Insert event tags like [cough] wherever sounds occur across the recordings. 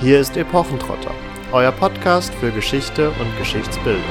Hier ist Epochentrotter, euer Podcast für Geschichte und Geschichtsbildung.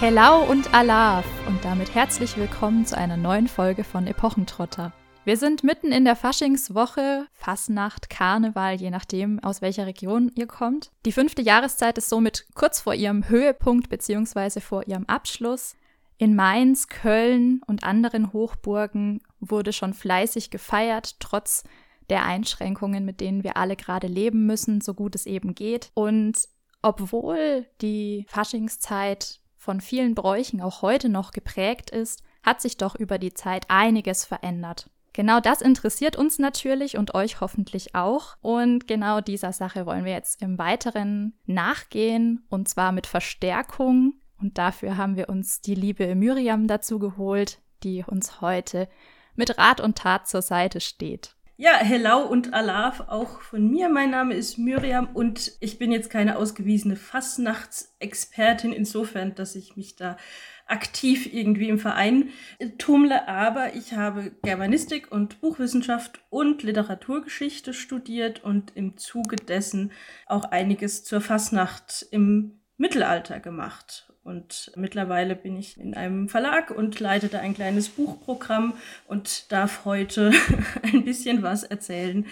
Hello und Alaf und damit herzlich willkommen zu einer neuen Folge von Epochentrotter. Wir sind mitten in der Faschingswoche, Fasnacht, Karneval, je nachdem, aus welcher Region ihr kommt. Die fünfte Jahreszeit ist somit kurz vor ihrem Höhepunkt bzw. vor ihrem Abschluss. In Mainz, Köln und anderen Hochburgen wurde schon fleißig gefeiert, trotz der Einschränkungen, mit denen wir alle gerade leben müssen, so gut es eben geht. Und obwohl die Faschingszeit von vielen Bräuchen auch heute noch geprägt ist, hat sich doch über die Zeit einiges verändert. Genau das interessiert uns natürlich und euch hoffentlich auch. Und genau dieser Sache wollen wir jetzt im Weiteren nachgehen und zwar mit Verstärkung. Und dafür haben wir uns die liebe Miriam dazu geholt, die uns heute mit Rat und Tat zur Seite steht. Ja, hello und Alaf auch von mir. Mein Name ist Miriam und ich bin jetzt keine ausgewiesene Fastnachtsexpertin insofern, dass ich mich da aktiv irgendwie im Verein tummle, aber ich habe Germanistik und Buchwissenschaft und Literaturgeschichte studiert und im Zuge dessen auch einiges zur Fastnacht im Mittelalter gemacht. Und mittlerweile bin ich in einem Verlag und leite da ein kleines Buchprogramm und darf heute [laughs] ein bisschen was erzählen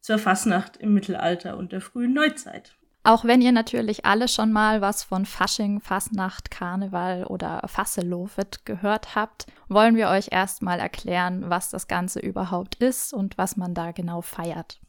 zur Fastnacht im Mittelalter und der frühen Neuzeit. Auch wenn ihr natürlich alle schon mal was von Fasching, Fasnacht, Karneval oder Fasselofet gehört habt, wollen wir euch erstmal erklären, was das Ganze überhaupt ist und was man da genau feiert.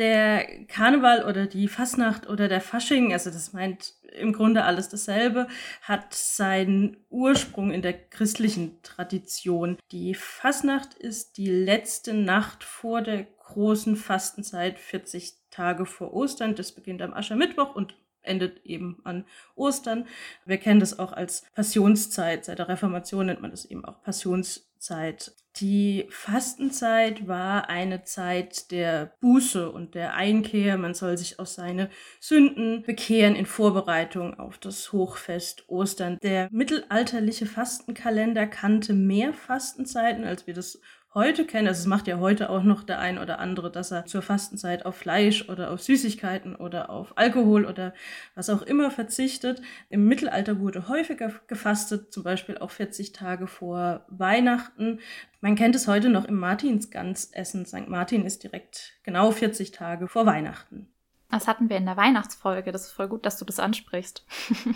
Der Karneval oder die Fasnacht oder der Fasching, also das meint im Grunde alles dasselbe, hat seinen Ursprung in der christlichen Tradition. Die Fasnacht ist die letzte Nacht vor der großen Fastenzeit, 40 Tage vor Ostern. Das beginnt am Aschermittwoch und endet eben an Ostern. Wir kennen das auch als Passionszeit. Seit der Reformation nennt man das eben auch Passionszeit. Die Fastenzeit war eine Zeit der Buße und der Einkehr. Man soll sich aus seine Sünden bekehren in Vorbereitung auf das Hochfest Ostern. Der mittelalterliche Fastenkalender kannte mehr Fastenzeiten, als wir das heute kennen. Also es macht ja heute auch noch der ein oder andere, dass er zur Fastenzeit auf Fleisch oder auf Süßigkeiten oder auf Alkohol oder was auch immer verzichtet. Im Mittelalter wurde häufiger gefastet, zum Beispiel auch 40 Tage vor Weihnachten. Man kennt es heute noch im Martinsgansessen. St. Martin ist direkt genau 40 Tage vor Weihnachten. Das hatten wir in der Weihnachtsfolge. Das ist voll gut, dass du das ansprichst. [laughs]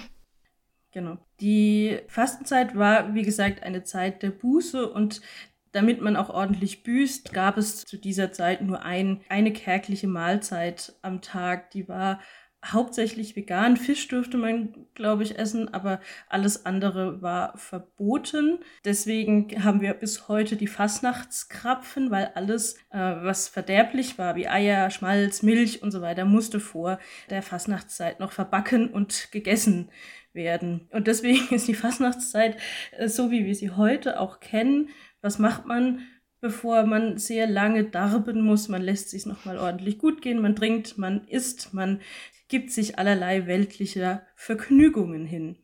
Genau. Die Fastenzeit war, wie gesagt, eine Zeit der Buße und damit man auch ordentlich büßt, gab es zu dieser Zeit nur ein, eine kärgliche Mahlzeit am Tag. Die war hauptsächlich vegan. Fisch dürfte man, glaube ich, essen, aber alles andere war verboten. Deswegen haben wir bis heute die Fastnachtskrapfen, weil alles, äh, was verderblich war, wie Eier, Schmalz, Milch und so weiter, musste vor der Fastnachtszeit noch verbacken und gegessen werden. Und deswegen [laughs] ist die Fastnachtszeit, äh, so wie wir sie heute auch kennen, was macht man, bevor man sehr lange darben muss? Man lässt sich nochmal ordentlich gut gehen, man trinkt, man isst, man gibt sich allerlei weltlicher Vergnügungen hin.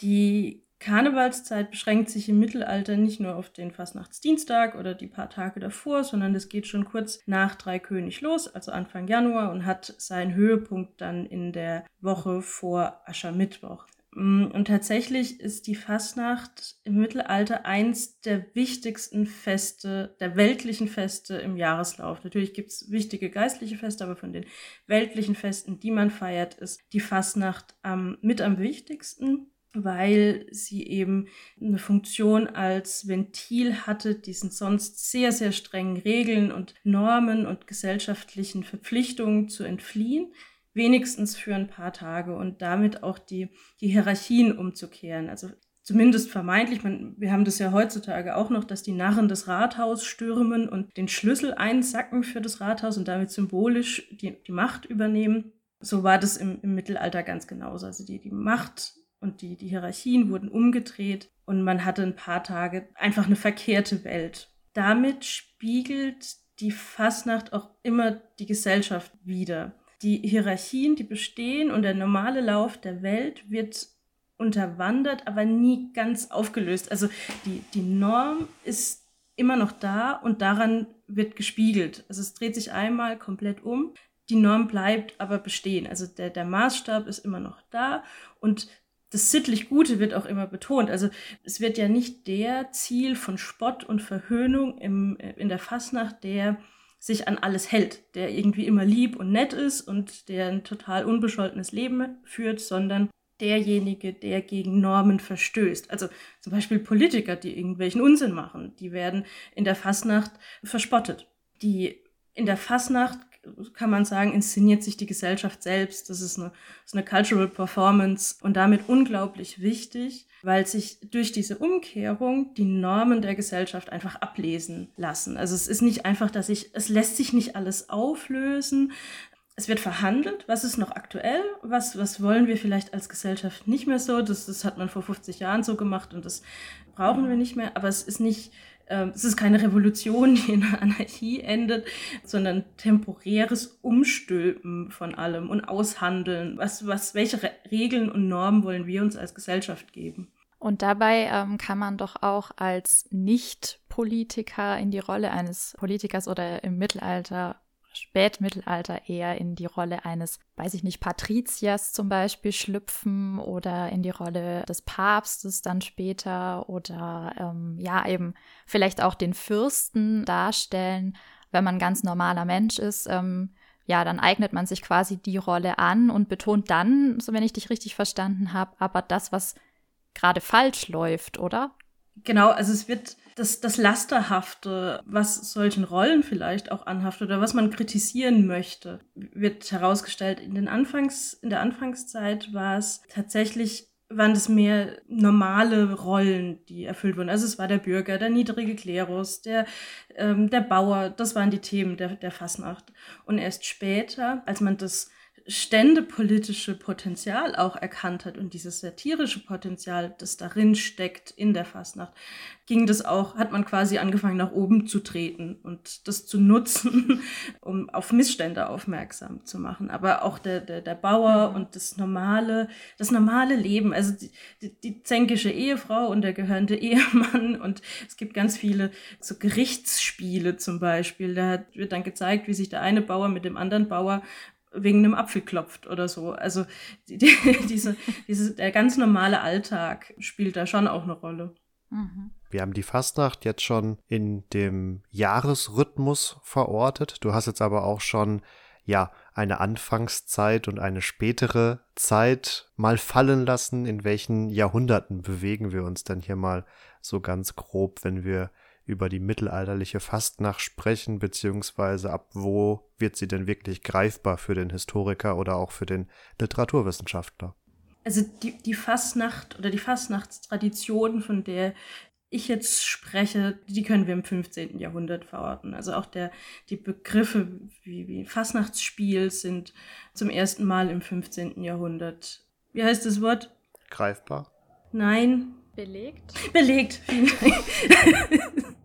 Die Karnevalszeit beschränkt sich im Mittelalter nicht nur auf den Fastnachtsdienstag oder die paar Tage davor, sondern es geht schon kurz nach Dreikönig los, also Anfang Januar, und hat seinen Höhepunkt dann in der Woche vor Aschermittwoch. Mm, und tatsächlich ist die Fastnacht im Mittelalter eins der wichtigsten Feste, der weltlichen Feste im Jahreslauf. Natürlich gibt es wichtige geistliche Feste, aber von den weltlichen Festen, die man feiert, ist die Fastnacht am, mit am wichtigsten, weil sie eben eine Funktion als Ventil hatte, diesen sonst sehr, sehr strengen Regeln und Normen und gesellschaftlichen Verpflichtungen zu entfliehen wenigstens für ein paar Tage und damit auch die, die Hierarchien umzukehren. Also zumindest vermeintlich, man, wir haben das ja heutzutage auch noch, dass die Narren das Rathaus stürmen und den Schlüssel einsacken für das Rathaus und damit symbolisch die, die Macht übernehmen. So war das im, im Mittelalter ganz genauso. Also die, die Macht und die, die Hierarchien wurden umgedreht und man hatte ein paar Tage einfach eine verkehrte Welt. Damit spiegelt die Fasnacht auch immer die Gesellschaft wider die Hierarchien, die bestehen und der normale Lauf der Welt wird unterwandert, aber nie ganz aufgelöst. Also die, die Norm ist immer noch da und daran wird gespiegelt. Also es dreht sich einmal komplett um, die Norm bleibt aber bestehen. Also der, der Maßstab ist immer noch da und das sittlich Gute wird auch immer betont. Also es wird ja nicht der Ziel von Spott und Verhöhnung im, in der Fasnacht, der sich an alles hält, der irgendwie immer lieb und nett ist und der ein total unbescholtenes Leben führt, sondern derjenige, der gegen Normen verstößt. Also zum Beispiel Politiker, die irgendwelchen Unsinn machen, die werden in der Fasnacht verspottet. Die in der Fasnacht kann man sagen, inszeniert sich die Gesellschaft selbst. Das ist eine, ist eine Cultural Performance und damit unglaublich wichtig, weil sich durch diese Umkehrung die Normen der Gesellschaft einfach ablesen lassen. Also es ist nicht einfach, dass ich, es lässt sich nicht alles auflösen. Es wird verhandelt, was ist noch aktuell, was, was wollen wir vielleicht als Gesellschaft nicht mehr so. Das, das hat man vor 50 Jahren so gemacht und das brauchen wir nicht mehr. Aber es ist nicht, ähm, es ist keine Revolution, [laughs] die in Anarchie endet, sondern temporäres Umstülpen von allem und Aushandeln. Was, was, welche Re Regeln und Normen wollen wir uns als Gesellschaft geben? Und dabei ähm, kann man doch auch als Nicht-Politiker in die Rolle eines Politikers oder im Mittelalter Spätmittelalter eher in die Rolle eines, weiß ich nicht, Patriziers zum Beispiel schlüpfen oder in die Rolle des Papstes dann später oder ähm, ja eben vielleicht auch den Fürsten darstellen, wenn man ganz normaler Mensch ist. Ähm, ja, dann eignet man sich quasi die Rolle an und betont dann, so wenn ich dich richtig verstanden habe, aber das, was gerade falsch läuft, oder? Genau, also es wird das, das Lasterhafte, was solchen Rollen vielleicht auch anhaftet oder was man kritisieren möchte, wird herausgestellt. In, den Anfangs, in der Anfangszeit war es tatsächlich waren das mehr normale Rollen, die erfüllt wurden. Also es war der Bürger, der niedrige Klerus, der, ähm, der Bauer, das waren die Themen der, der Fasnacht. Und erst später, als man das ständepolitische Potenzial auch erkannt hat und dieses satirische Potenzial, das darin steckt in der Fastnacht, ging das auch, hat man quasi angefangen nach oben zu treten und das zu nutzen, [laughs] um auf Missstände aufmerksam zu machen. Aber auch der, der, der Bauer und das normale, das normale Leben, also die, die, die zänkische Ehefrau und der gehörende Ehemann [laughs] und es gibt ganz viele so Gerichtsspiele zum Beispiel. Da wird dann gezeigt, wie sich der eine Bauer mit dem anderen Bauer wegen einem Apfel klopft oder so. Also die, die, [laughs] diese, diese, der ganz normale Alltag spielt da schon auch eine Rolle. Mhm. Wir haben die Fastnacht jetzt schon in dem Jahresrhythmus verortet. Du hast jetzt aber auch schon ja eine Anfangszeit und eine spätere Zeit mal fallen lassen. In welchen Jahrhunderten bewegen wir uns denn hier mal so ganz grob, wenn wir über die mittelalterliche Fastnacht sprechen, beziehungsweise ab wo wird sie denn wirklich greifbar für den Historiker oder auch für den Literaturwissenschaftler? Also die, die Fastnacht oder die Fastnachtstradition, von der ich jetzt spreche, die können wir im 15. Jahrhundert verorten. Also auch der, die Begriffe wie, wie Fastnachtsspiel sind zum ersten Mal im 15. Jahrhundert. Wie heißt das Wort? Greifbar. Nein. Belegt. Belegt. [laughs]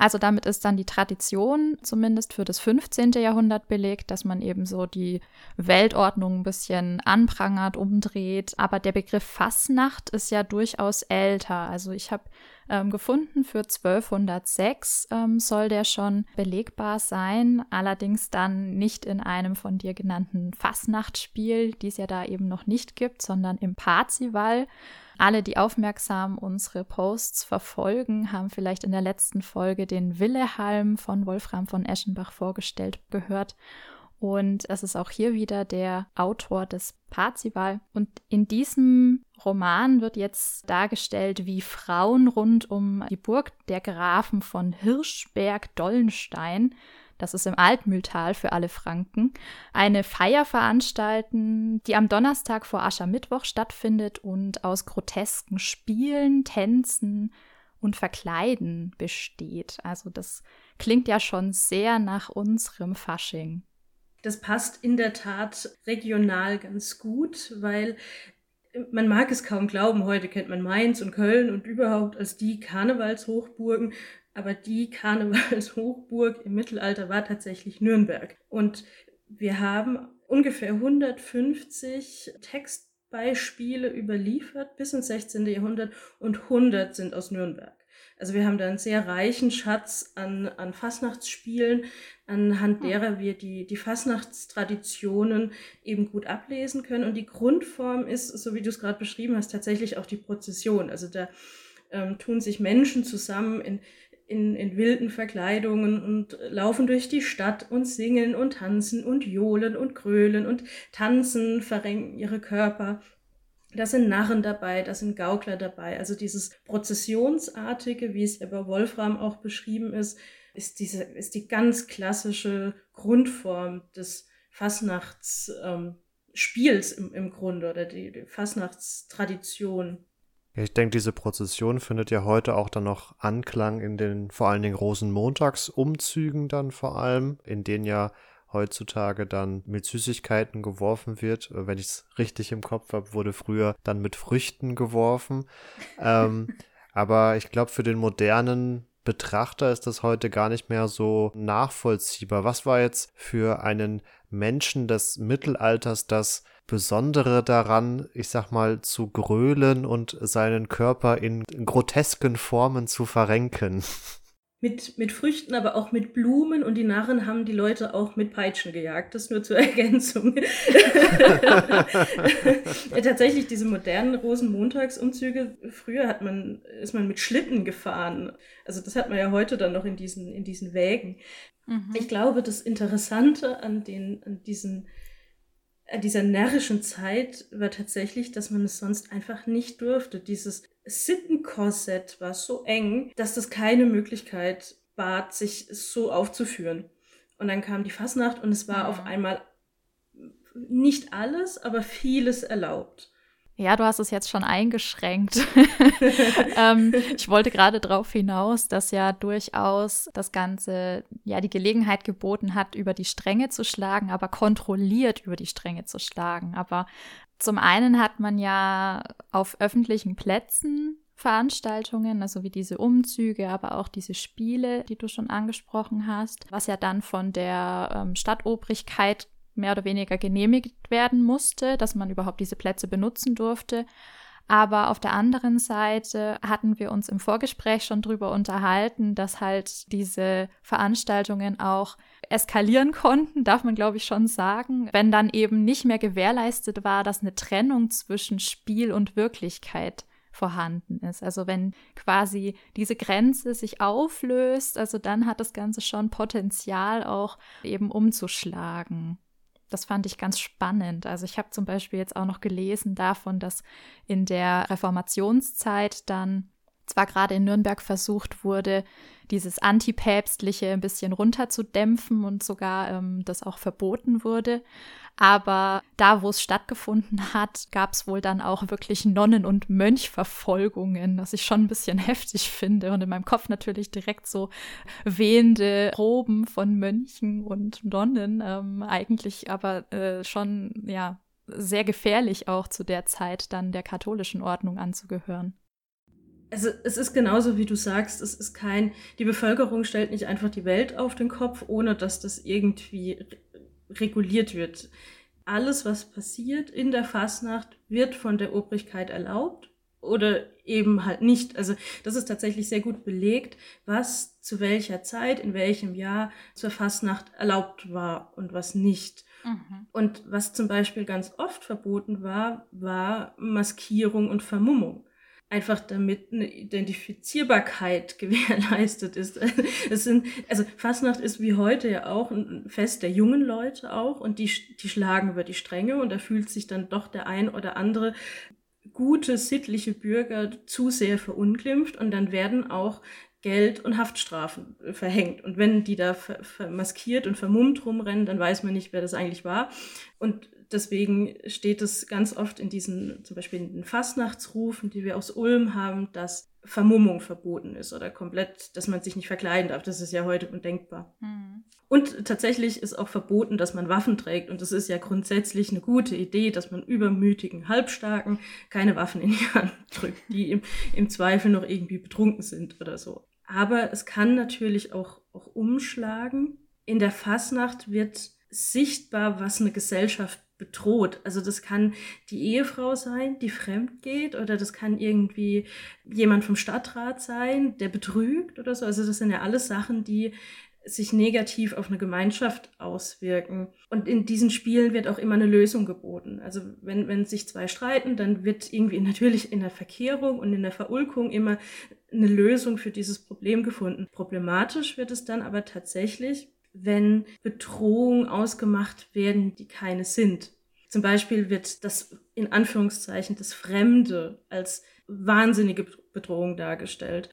Also damit ist dann die Tradition zumindest für das 15. Jahrhundert belegt, dass man eben so die Weltordnung ein bisschen anprangert, umdreht. Aber der Begriff Fassnacht ist ja durchaus älter. Also ich habe ähm, gefunden, für 1206 ähm, soll der schon belegbar sein. Allerdings dann nicht in einem von dir genannten Fassnachtspiel, die es ja da eben noch nicht gibt, sondern im Parzival. Alle, die aufmerksam unsere Posts verfolgen, haben vielleicht in der letzten Folge den Willehalm von Wolfram von Eschenbach vorgestellt gehört. Und es ist auch hier wieder der Autor des Parzival. Und in diesem Roman wird jetzt dargestellt, wie Frauen rund um die Burg der Grafen von Hirschberg-Dollenstein das ist im Altmühltal für alle Franken, eine Feier veranstalten, die am Donnerstag vor Aschermittwoch stattfindet und aus grotesken Spielen, Tänzen und Verkleiden besteht. Also das klingt ja schon sehr nach unserem Fasching. Das passt in der Tat regional ganz gut, weil man mag es kaum glauben, heute kennt man Mainz und Köln und überhaupt als die Karnevalshochburgen. Aber die Karnevalshochburg im Mittelalter war tatsächlich Nürnberg. Und wir haben ungefähr 150 Text Beispiele überliefert bis ins 16. Jahrhundert und 100 sind aus Nürnberg. Also wir haben da einen sehr reichen Schatz an, an Fastnachtsspielen, anhand hm. derer wir die, die Fastnachtstraditionen eben gut ablesen können. Und die Grundform ist, so wie du es gerade beschrieben hast, tatsächlich auch die Prozession. Also da ähm, tun sich Menschen zusammen in, in, in wilden Verkleidungen und laufen durch die Stadt und singen und tanzen und johlen und grölen und tanzen, verrenken ihre Körper da sind Narren dabei, da sind Gaukler dabei. Also dieses Prozessionsartige, wie es ja bei Wolfram auch beschrieben ist, ist, diese, ist die ganz klassische Grundform des Fasnachtsspiels ähm, im, im Grunde oder die, die Fasnachtstradition. Ich denke, diese Prozession findet ja heute auch dann noch Anklang in den vor allen Dingen Rosenmontagsumzügen dann vor allem, in denen ja heutzutage dann mit Süßigkeiten geworfen wird. Äh, wenn ich es richtig im Kopf habe, wurde früher dann mit Früchten geworfen. [laughs] ähm, aber ich glaube, für den modernen Betrachter ist das heute gar nicht mehr so nachvollziehbar. Was war jetzt für einen Menschen des Mittelalters das Besondere daran, ich sag mal, zu grölen und seinen Körper in grotesken Formen zu verrenken? [laughs] mit, mit Früchten, aber auch mit Blumen und die Narren haben die Leute auch mit Peitschen gejagt. Das nur zur [laughs] Ergänzung. [laughs] ja, tatsächlich, diese modernen Rosenmontagsumzüge, früher hat man, ist man mit Schlitten gefahren. Also das hat man ja heute dann noch in diesen, in diesen Wägen. Mhm. Ich glaube, das Interessante an den, an diesen an dieser närrischen Zeit war tatsächlich, dass man es sonst einfach nicht durfte. Dieses Sittenkorsett war so eng, dass das keine Möglichkeit bat, sich so aufzuführen. Und dann kam die Fasnacht und es war mhm. auf einmal nicht alles, aber vieles erlaubt. Ja, du hast es jetzt schon eingeschränkt. [laughs] ähm, ich wollte gerade darauf hinaus, dass ja durchaus das Ganze ja die Gelegenheit geboten hat, über die Stränge zu schlagen, aber kontrolliert über die Stränge zu schlagen. Aber zum einen hat man ja auf öffentlichen Plätzen Veranstaltungen, also wie diese Umzüge, aber auch diese Spiele, die du schon angesprochen hast, was ja dann von der ähm, Stadtobrigkeit mehr oder weniger genehmigt werden musste, dass man überhaupt diese Plätze benutzen durfte. Aber auf der anderen Seite hatten wir uns im Vorgespräch schon darüber unterhalten, dass halt diese Veranstaltungen auch eskalieren [laughs] konnten, darf man glaube ich schon sagen, wenn dann eben nicht mehr gewährleistet war, dass eine Trennung zwischen Spiel und Wirklichkeit vorhanden ist. Also wenn quasi diese Grenze sich auflöst, also dann hat das Ganze schon Potenzial auch eben umzuschlagen. Das fand ich ganz spannend. Also ich habe zum Beispiel jetzt auch noch gelesen davon, dass in der Reformationszeit dann zwar gerade in Nürnberg versucht wurde, dieses Antipäpstliche ein bisschen runterzudämpfen und sogar ähm, das auch verboten wurde. Aber da, wo es stattgefunden hat, gab es wohl dann auch wirklich Nonnen- und Mönchverfolgungen, was ich schon ein bisschen [laughs] heftig finde. Und in meinem Kopf natürlich direkt so wehende Roben von Mönchen und Nonnen. Ähm, eigentlich aber äh, schon, ja, sehr gefährlich auch zu der Zeit dann der katholischen Ordnung anzugehören. Also es ist genauso, wie du sagst, es ist kein, die Bevölkerung stellt nicht einfach die Welt auf den Kopf, ohne dass das irgendwie reguliert wird. Alles, was passiert in der Fasnacht, wird von der Obrigkeit erlaubt oder eben halt nicht. Also das ist tatsächlich sehr gut belegt, was zu welcher Zeit, in welchem Jahr zur Fasnacht erlaubt war und was nicht. Mhm. Und was zum Beispiel ganz oft verboten war, war Maskierung und Vermummung einfach damit eine Identifizierbarkeit [laughs] gewährleistet ist. Es sind, also Fastnacht ist wie heute ja auch ein Fest der jungen Leute auch und die, die schlagen über die Stränge und da fühlt sich dann doch der ein oder andere gute, sittliche Bürger zu sehr verunglimpft und dann werden auch Geld- und Haftstrafen verhängt. Und wenn die da maskiert und vermummt rumrennen, dann weiß man nicht, wer das eigentlich war. Und deswegen steht es ganz oft in diesen, zum Beispiel in den Fastnachtsrufen, die wir aus Ulm haben, dass Vermummung verboten ist oder komplett, dass man sich nicht verkleiden darf. Das ist ja heute undenkbar. Mhm. Und tatsächlich ist auch verboten, dass man Waffen trägt. Und das ist ja grundsätzlich eine gute Idee, dass man übermütigen Halbstarken keine Waffen in die Hand [laughs] drückt, die im, im Zweifel noch irgendwie betrunken sind oder so. Aber es kann natürlich auch, auch umschlagen. In der Fasnacht wird sichtbar, was eine Gesellschaft bedroht. Also das kann die Ehefrau sein, die fremd geht, oder das kann irgendwie jemand vom Stadtrat sein, der betrügt oder so. Also das sind ja alles Sachen, die sich negativ auf eine Gemeinschaft auswirken. Und in diesen Spielen wird auch immer eine Lösung geboten. Also wenn, wenn sich zwei streiten, dann wird irgendwie [laughs] natürlich in der Verkehrung und in der Verulkung immer eine Lösung für dieses Problem gefunden. Problematisch wird es dann aber tatsächlich, wenn Bedrohungen ausgemacht werden, die keine sind. Zum Beispiel wird das in Anführungszeichen das Fremde als wahnsinnige Bedrohung dargestellt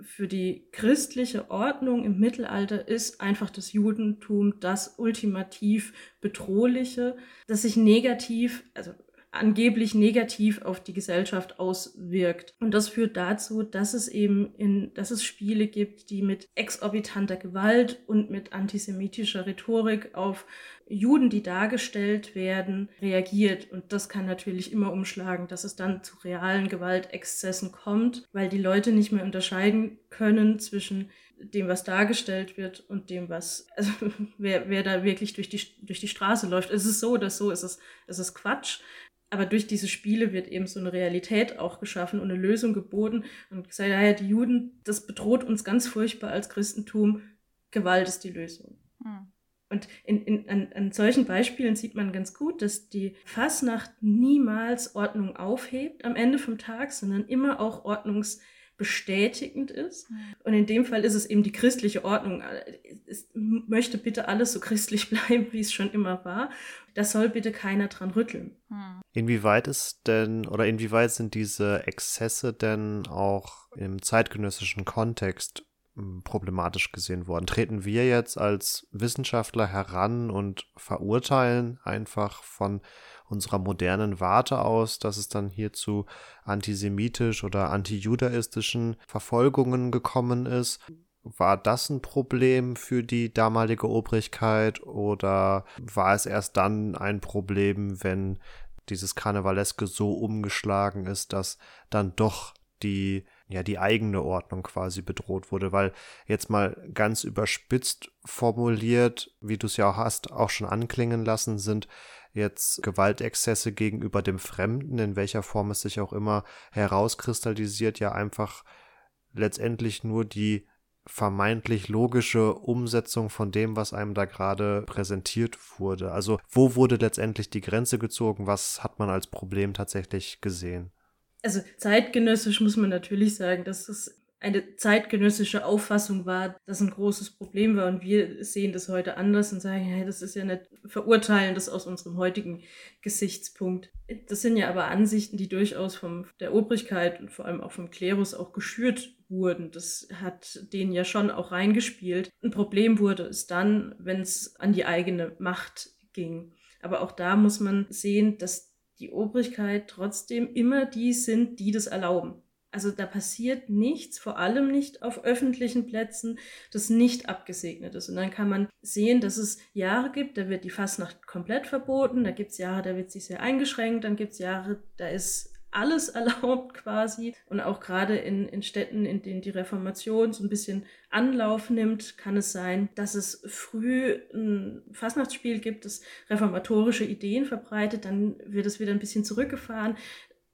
für die christliche Ordnung im Mittelalter ist einfach das Judentum das ultimativ bedrohliche, das sich negativ, also angeblich negativ auf die Gesellschaft auswirkt. Und das führt dazu, dass es eben in, dass es Spiele gibt, die mit exorbitanter Gewalt und mit antisemitischer Rhetorik auf Juden, die dargestellt werden, reagiert. Und das kann natürlich immer umschlagen, dass es dann zu realen Gewaltexzessen kommt, weil die Leute nicht mehr unterscheiden können zwischen dem, was dargestellt wird und dem, was, also [laughs] wer, wer da wirklich durch die, durch die Straße läuft. Es ist so oder so, es ist, es ist Quatsch. Aber durch diese Spiele wird eben so eine Realität auch geschaffen und eine Lösung geboten und gesagt, ja, die Juden, das bedroht uns ganz furchtbar als Christentum. Gewalt ist die Lösung. Hm. Und in, in, an, an solchen Beispielen sieht man ganz gut, dass die Fasnacht niemals Ordnung aufhebt am Ende vom Tag, sondern immer auch ordnungsbestätigend ist. Mhm. Und in dem Fall ist es eben die christliche Ordnung. Es möchte bitte alles so christlich [laughs] bleiben, wie es schon immer war. Da soll bitte keiner dran rütteln. Mhm. Inwieweit ist denn oder inwieweit sind diese Exzesse denn auch im zeitgenössischen Kontext problematisch gesehen worden. Treten wir jetzt als Wissenschaftler heran und verurteilen einfach von unserer modernen Warte aus, dass es dann hier zu antisemitisch oder antijudaistischen Verfolgungen gekommen ist? War das ein Problem für die damalige Obrigkeit oder war es erst dann ein Problem, wenn dieses Karnevaleske so umgeschlagen ist, dass dann doch die ja die eigene Ordnung quasi bedroht wurde, weil jetzt mal ganz überspitzt formuliert, wie du es ja auch hast, auch schon anklingen lassen, sind jetzt Gewaltexzesse gegenüber dem Fremden, in welcher Form es sich auch immer herauskristallisiert, ja einfach letztendlich nur die vermeintlich logische Umsetzung von dem, was einem da gerade präsentiert wurde. Also wo wurde letztendlich die Grenze gezogen? Was hat man als Problem tatsächlich gesehen? also zeitgenössisch muss man natürlich sagen, dass es eine zeitgenössische Auffassung war, das ein großes Problem war. Und wir sehen das heute anders und sagen, hey, das ist ja nicht verurteilen das aus unserem heutigen Gesichtspunkt. Das sind ja aber Ansichten, die durchaus von der Obrigkeit und vor allem auch vom Klerus auch geschürt wurden. Das hat denen ja schon auch reingespielt. Ein Problem wurde es dann, wenn es an die eigene Macht ging. Aber auch da muss man sehen, dass die Obrigkeit trotzdem immer die sind, die das erlauben. Also da passiert nichts, vor allem nicht auf öffentlichen Plätzen, das nicht abgesegnet ist. Und dann kann man sehen, dass es Jahre gibt, da wird die Fastnacht komplett verboten, da gibt es Jahre, da wird sie sehr eingeschränkt, dann gibt es Jahre, da ist alles [laughs] erlaubt quasi. Und auch gerade in, in Städten, in denen die Reformation so ein bisschen Anlauf nimmt, kann es sein, dass es früh ein Fastnachtsspiel gibt, das reformatorische Ideen verbreitet, dann wird es wieder ein bisschen zurückgefahren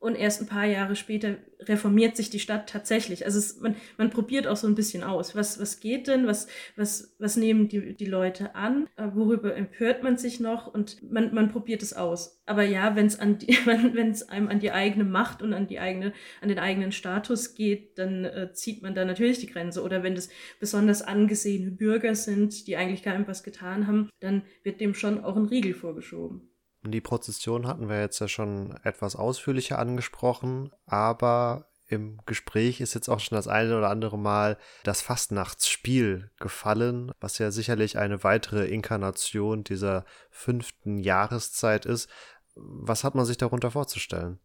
und erst ein paar Jahre später reformiert sich die Stadt tatsächlich. Also es, man, man probiert auch so ein bisschen aus. Was, was geht denn? Was, was, was nehmen die, die Leute an? Äh, worüber empört man sich noch? Und man, man probiert es aus. Aber ja, wenn es an die, [laughs] wenn einem an die eigene Macht und an die eigene, an den eigenen Status geht, dann äh, zieht man da natürlich die Grenze. Oder wenn das besonders angesehene Bürger sind, die eigentlich gar was getan haben, dann wird dem schon auch ein Riegel vorgeschoben. Die Prozession hatten wir jetzt ja schon etwas ausführlicher angesprochen, aber im Gespräch ist jetzt auch schon das eine oder andere Mal das Fastnachtsspiel gefallen, was ja sicherlich eine weitere Inkarnation dieser fünften Jahreszeit ist. Was hat man sich darunter vorzustellen?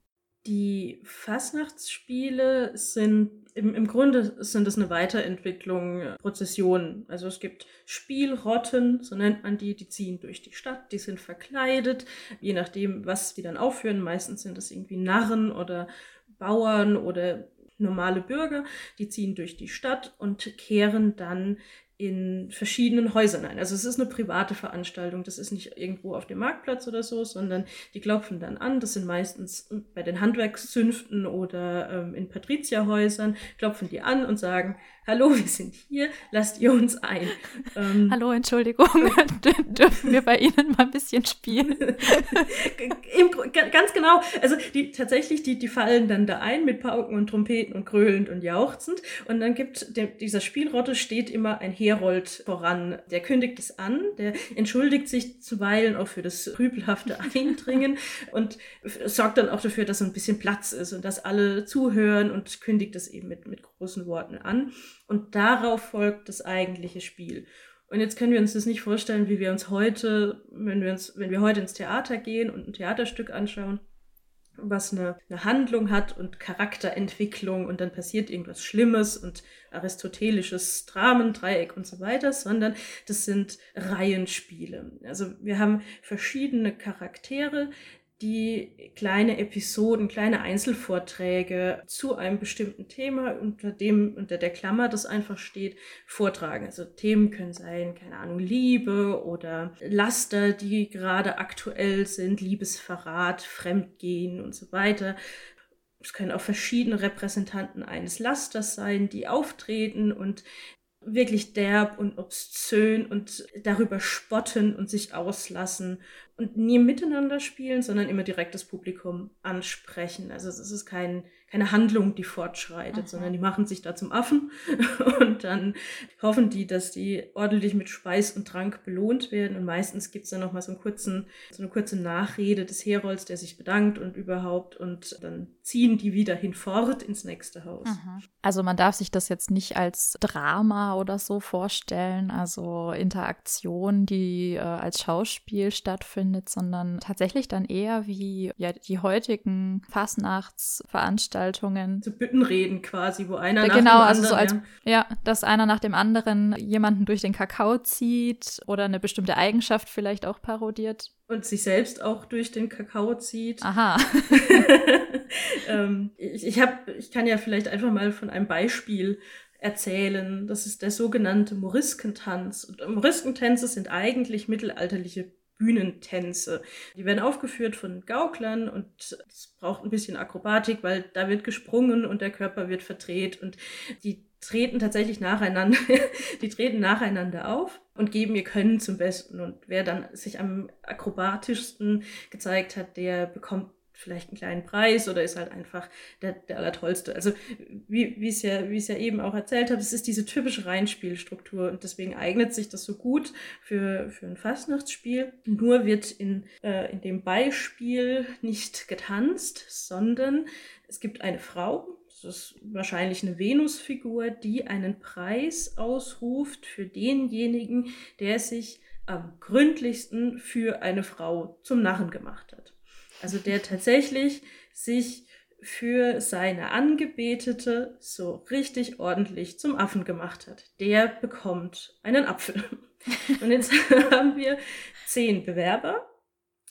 Die Fastnachtsspiele sind im, im Grunde sind es eine Weiterentwicklung äh, Prozessionen. Also es gibt Spielrotten, so nennt man die, die ziehen durch die Stadt, die sind verkleidet, je nachdem, was die dann aufführen. Meistens sind das irgendwie Narren oder Bauern oder normale Bürger, die ziehen durch die Stadt und kehren dann in verschiedenen Häusern ein. Also es ist eine private Veranstaltung, das ist nicht irgendwo auf dem Marktplatz oder so, sondern die klopfen dann an. Das sind meistens bei den Handwerkszünften oder ähm, in Patrizierhäusern, klopfen die an und sagen, hallo, wir sind hier, lasst ihr uns ein. Ähm, hallo, Entschuldigung, [laughs] dürfen wir bei Ihnen mal ein bisschen spielen? [laughs] ganz genau. Also die tatsächlich, die, die fallen dann da ein mit Pauken und Trompeten und gröhlend und jauchzend. Und dann gibt der, dieser Spielrotte steht immer ein Herold voran. Der kündigt es an, der entschuldigt sich zuweilen auch für das rüpelhafte [laughs] Eindringen und sorgt dann auch dafür, dass so ein bisschen Platz ist und dass alle zuhören und kündigt es eben mit, mit großen Worten an. Und darauf folgt das eigentliche Spiel. Und jetzt können wir uns das nicht vorstellen, wie wir uns heute, wenn wir uns, wenn wir heute ins Theater gehen und ein Theaterstück anschauen, was eine, eine Handlung hat und Charakterentwicklung und dann passiert irgendwas Schlimmes und aristotelisches Dramentreieck und so weiter, sondern das sind Reihenspiele. Also wir haben verschiedene Charaktere, die kleine Episoden, kleine Einzelvorträge zu einem bestimmten Thema, unter dem, unter der Klammer das einfach steht, vortragen. Also Themen können sein, keine Ahnung, Liebe oder Laster, die gerade aktuell sind, Liebesverrat, Fremdgehen und so weiter. Es können auch verschiedene Repräsentanten eines Lasters sein, die auftreten und wirklich derb und obszön und darüber spotten und sich auslassen und nie miteinander spielen, sondern immer direkt das Publikum ansprechen. Also es ist kein, keine Handlung, die fortschreitet, mhm. sondern die machen sich da zum Affen [laughs] und dann hoffen die, dass die ordentlich mit Speis und Trank belohnt werden. Und meistens gibt's dann nochmal so, einen kurzen, so eine kurze Nachrede des Herolds, der sich bedankt und überhaupt und dann ziehen die wieder hinfort ins nächste Haus. Also man darf sich das jetzt nicht als Drama oder so vorstellen, also Interaktion, die äh, als Schauspiel stattfindet stattfindet, sondern tatsächlich dann eher wie ja, die heutigen Fastnachtsveranstaltungen. So Büttenreden quasi, wo einer nach genau, dem also anderen, so als ja. ja, dass einer nach dem anderen jemanden durch den Kakao zieht oder eine bestimmte Eigenschaft vielleicht auch parodiert. Und sich selbst auch durch den Kakao zieht. Aha. [laughs] ähm, ich, ich, hab, ich kann ja vielleicht einfach mal von einem Beispiel erzählen. Das ist der sogenannte Moriskentanz. Und Moriskentänze sind eigentlich mittelalterliche Bühnentänze. Die werden aufgeführt von Gauklern und es braucht ein bisschen Akrobatik, weil da wird gesprungen und der Körper wird verdreht und die treten tatsächlich nacheinander, [laughs] die treten nacheinander auf und geben ihr Können zum Besten. Und wer dann sich am akrobatischsten gezeigt hat, der bekommt vielleicht einen kleinen Preis oder ist halt einfach der, der Allertollste. Also wie, wie es ja, ja eben auch erzählt habe, es ist diese typische Reinspielstruktur und deswegen eignet sich das so gut für, für ein Fastnachtsspiel. Nur wird in, äh, in dem Beispiel nicht getanzt, sondern es gibt eine Frau, das ist wahrscheinlich eine Venusfigur, die einen Preis ausruft für denjenigen, der sich am gründlichsten für eine Frau zum Narren gemacht hat. Also der tatsächlich sich für seine Angebetete so richtig ordentlich zum Affen gemacht hat. Der bekommt einen Apfel. [laughs] Und jetzt [laughs] haben wir zehn Bewerber,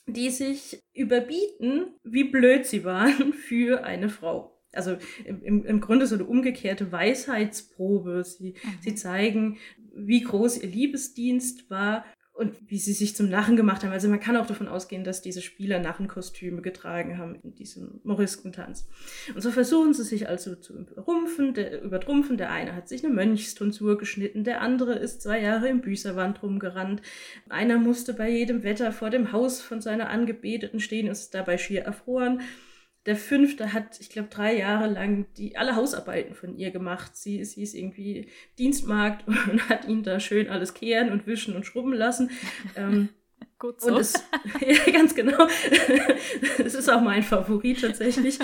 die sich überbieten, wie blöd sie waren [laughs] für eine Frau. Also im, im Grunde so eine umgekehrte Weisheitsprobe. Sie, mhm. sie zeigen, wie groß ihr Liebesdienst war und wie sie sich zum Narren gemacht haben. Also man kann auch davon ausgehen, dass diese Spieler Narrenkostüme getragen haben in diesem Moriskentanz. Und so versuchen sie sich also zu überrumpfen, der, übertrumpfen. Der eine hat sich eine Mönchstonsur geschnitten, der andere ist zwei Jahre im Büßerwand rumgerannt. Einer musste bei jedem Wetter vor dem Haus von seiner Angebeteten stehen, ist dabei schier erfroren. Der fünfte hat, ich glaube, drei Jahre lang die alle Hausarbeiten von ihr gemacht. Sie, sie ist irgendwie Dienstmarkt [laughs] und hat ihn da schön alles kehren und wischen und schrubben lassen. Ähm, [laughs] Gut so. Und es, [laughs] ja, ganz genau. Es ist auch mein Favorit tatsächlich.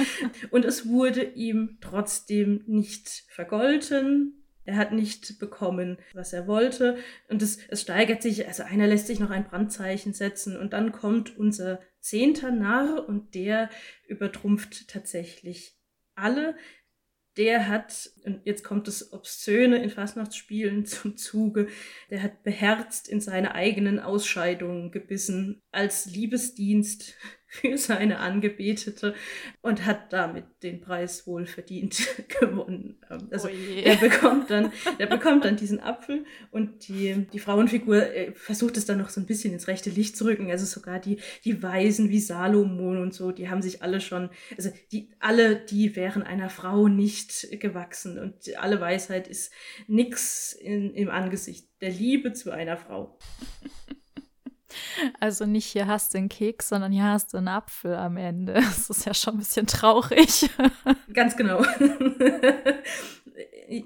Und es wurde ihm trotzdem nicht vergolten. Er hat nicht bekommen, was er wollte. Und es, es steigert sich, also einer lässt sich noch ein Brandzeichen setzen und dann kommt unser zehnter Narr und der übertrumpft tatsächlich alle. Der hat, und jetzt kommt das Obszöne in Fastnachtsspielen [laughs] zum Zuge, der hat beherzt in seine eigenen Ausscheidungen gebissen als Liebesdienst für seine Angebetete und hat damit den Preis wohl verdient [laughs] gewonnen. Ähm, also oh er bekommt dann, er bekommt dann diesen Apfel und die, die Frauenfigur äh, versucht es dann noch so ein bisschen ins rechte Licht zu rücken. Also sogar die, die Weisen wie Salomon und so, die haben sich alle schon, also die, alle, die wären einer Frau nicht gewachsen und alle Weisheit ist nix in, im Angesicht der Liebe zu einer Frau. [laughs] Also nicht hier hast du einen Keks, sondern hier hast du einen Apfel am Ende. [laughs] Das ist ja schon ein bisschen traurig. [laughs] Ganz genau. [laughs]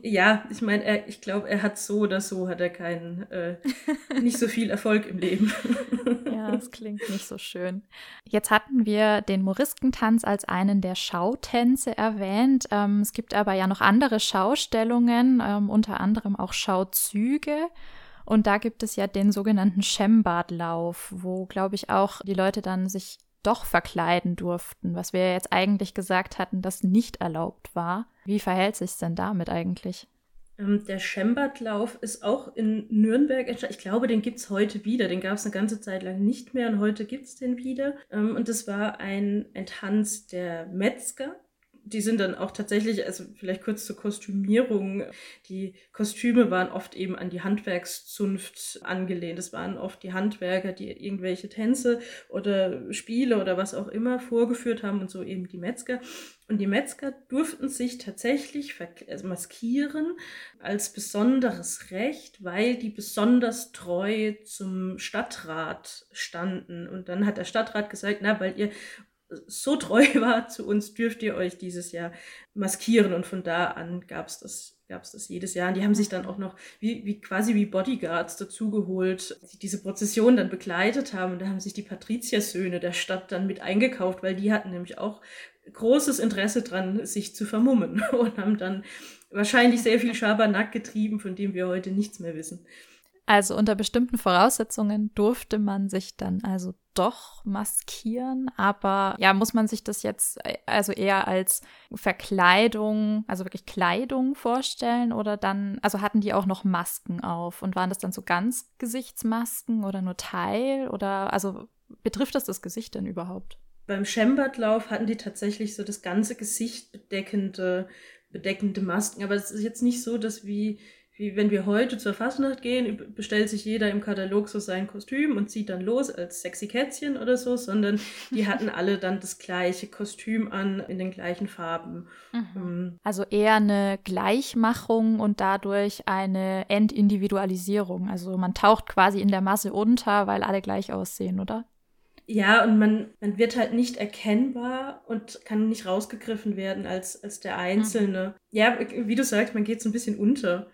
ja, ich meine, ich glaube, er hat so oder so hat er keinen, äh, nicht so viel Erfolg im Leben. ja, das klingt nicht so schön. Jetzt hatten wir den Moriskentanz als einen der Schautänze erwähnt. Ähm, es gibt aber ja noch andere Schaustellungen, ähm, unter anderem auch Schauzüge. Und da gibt es ja den sogenannten Schembadlauf, wo, glaube ich, auch die Leute dann sich doch verkleiden durften, was wir jetzt eigentlich gesagt hatten, das nicht erlaubt war. Wie verhält sich denn damit eigentlich? Ähm, der Schembadlauf ist auch in Nürnberg entstanden. Ich glaube, den gibt es heute wieder. Den gab es eine ganze Zeit lang nicht mehr und heute gibt es den wieder. Ähm, und das war ein, ein Tanz der Metzger die sind dann auch tatsächlich, also vielleicht kurz zur Kostümierung, die Kostüme waren oft eben an die Handwerkszunft angelehnt. Es waren oft die Handwerker, die irgendwelche Tänze oder Spiele oder was auch immer vorgeführt haben und so eben die Metzger. Und die Metzger durften sich tatsächlich also maskieren als besonderes Recht, weil die besonders treu zum Stadtrat standen. Und dann hat der Stadtrat gesagt, na, weil ihr so treu [laughs] war zu uns, dürft ihr euch dieses Jahr maskieren. Und von da an gab es das gab es das jedes Jahr. Und die haben sich dann auch noch wie, wie quasi wie Bodyguards dazugeholt, die diese Prozession dann begleitet haben. Und da haben sich die Patriziersöhne der Stadt dann mit eingekauft, weil die hatten nämlich auch großes Interesse dran, sich zu vermummen [laughs] und haben dann wahrscheinlich sehr viel Schabernack getrieben, von dem wir heute nichts mehr wissen. Also unter bestimmten Voraussetzungen durfte man sich dann also doch maskieren, aber ja, muss man sich das jetzt äh, also eher als Verkleidung, also wirklich Kleidung vorstellen oder dann, also hatten die auch noch Masken auf? Und waren das dann so ganz Gesichtsmasken oder nur Teil? Oder also betrifft das das Gesicht denn überhaupt? Beim Schembertlauf hatten die tatsächlich so das ganze Gesicht bedeckende, bedeckende Masken, aber es ist jetzt nicht so, dass wie wie wenn wir heute zur Fastnacht gehen, bestellt sich jeder im Katalog so sein Kostüm und zieht dann los als sexy Kätzchen oder so, sondern die [laughs] hatten alle dann das gleiche Kostüm an in den gleichen Farben. Mhm. Ähm, also eher eine Gleichmachung und dadurch eine Entindividualisierung. Also man taucht quasi in der Masse unter, weil alle gleich aussehen, oder? Ja, und man, man wird halt nicht erkennbar und kann nicht rausgegriffen werden als, als der Einzelne. Mhm. Ja, wie du sagst, man geht so ein bisschen unter.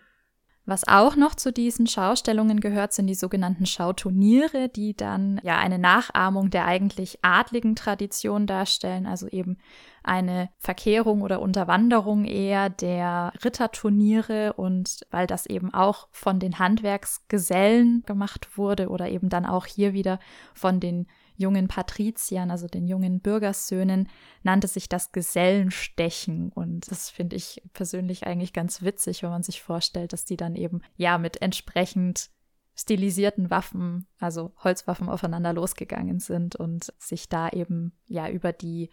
Was auch noch zu diesen Schaustellungen gehört, sind die sogenannten Schauturniere, die dann ja eine Nachahmung der eigentlich adligen Tradition darstellen, also eben eine Verkehrung oder Unterwanderung eher der Ritterturniere und weil das eben auch von den Handwerksgesellen gemacht wurde oder eben dann auch hier wieder von den jungen Patriziern, also den jungen Bürgersöhnen, nannte sich das Gesellenstechen. Und das finde ich persönlich eigentlich ganz witzig, wenn man sich vorstellt, dass die dann eben ja mit entsprechend stilisierten Waffen, also Holzwaffen aufeinander losgegangen sind und sich da eben ja über die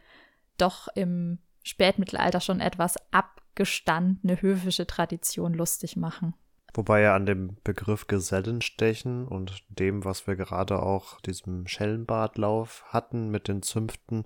doch im Spätmittelalter schon etwas abgestandene höfische Tradition lustig machen. Wobei ja an dem Begriff Gesellenstechen und dem, was wir gerade auch diesem Schellenbadlauf hatten mit den Zünften,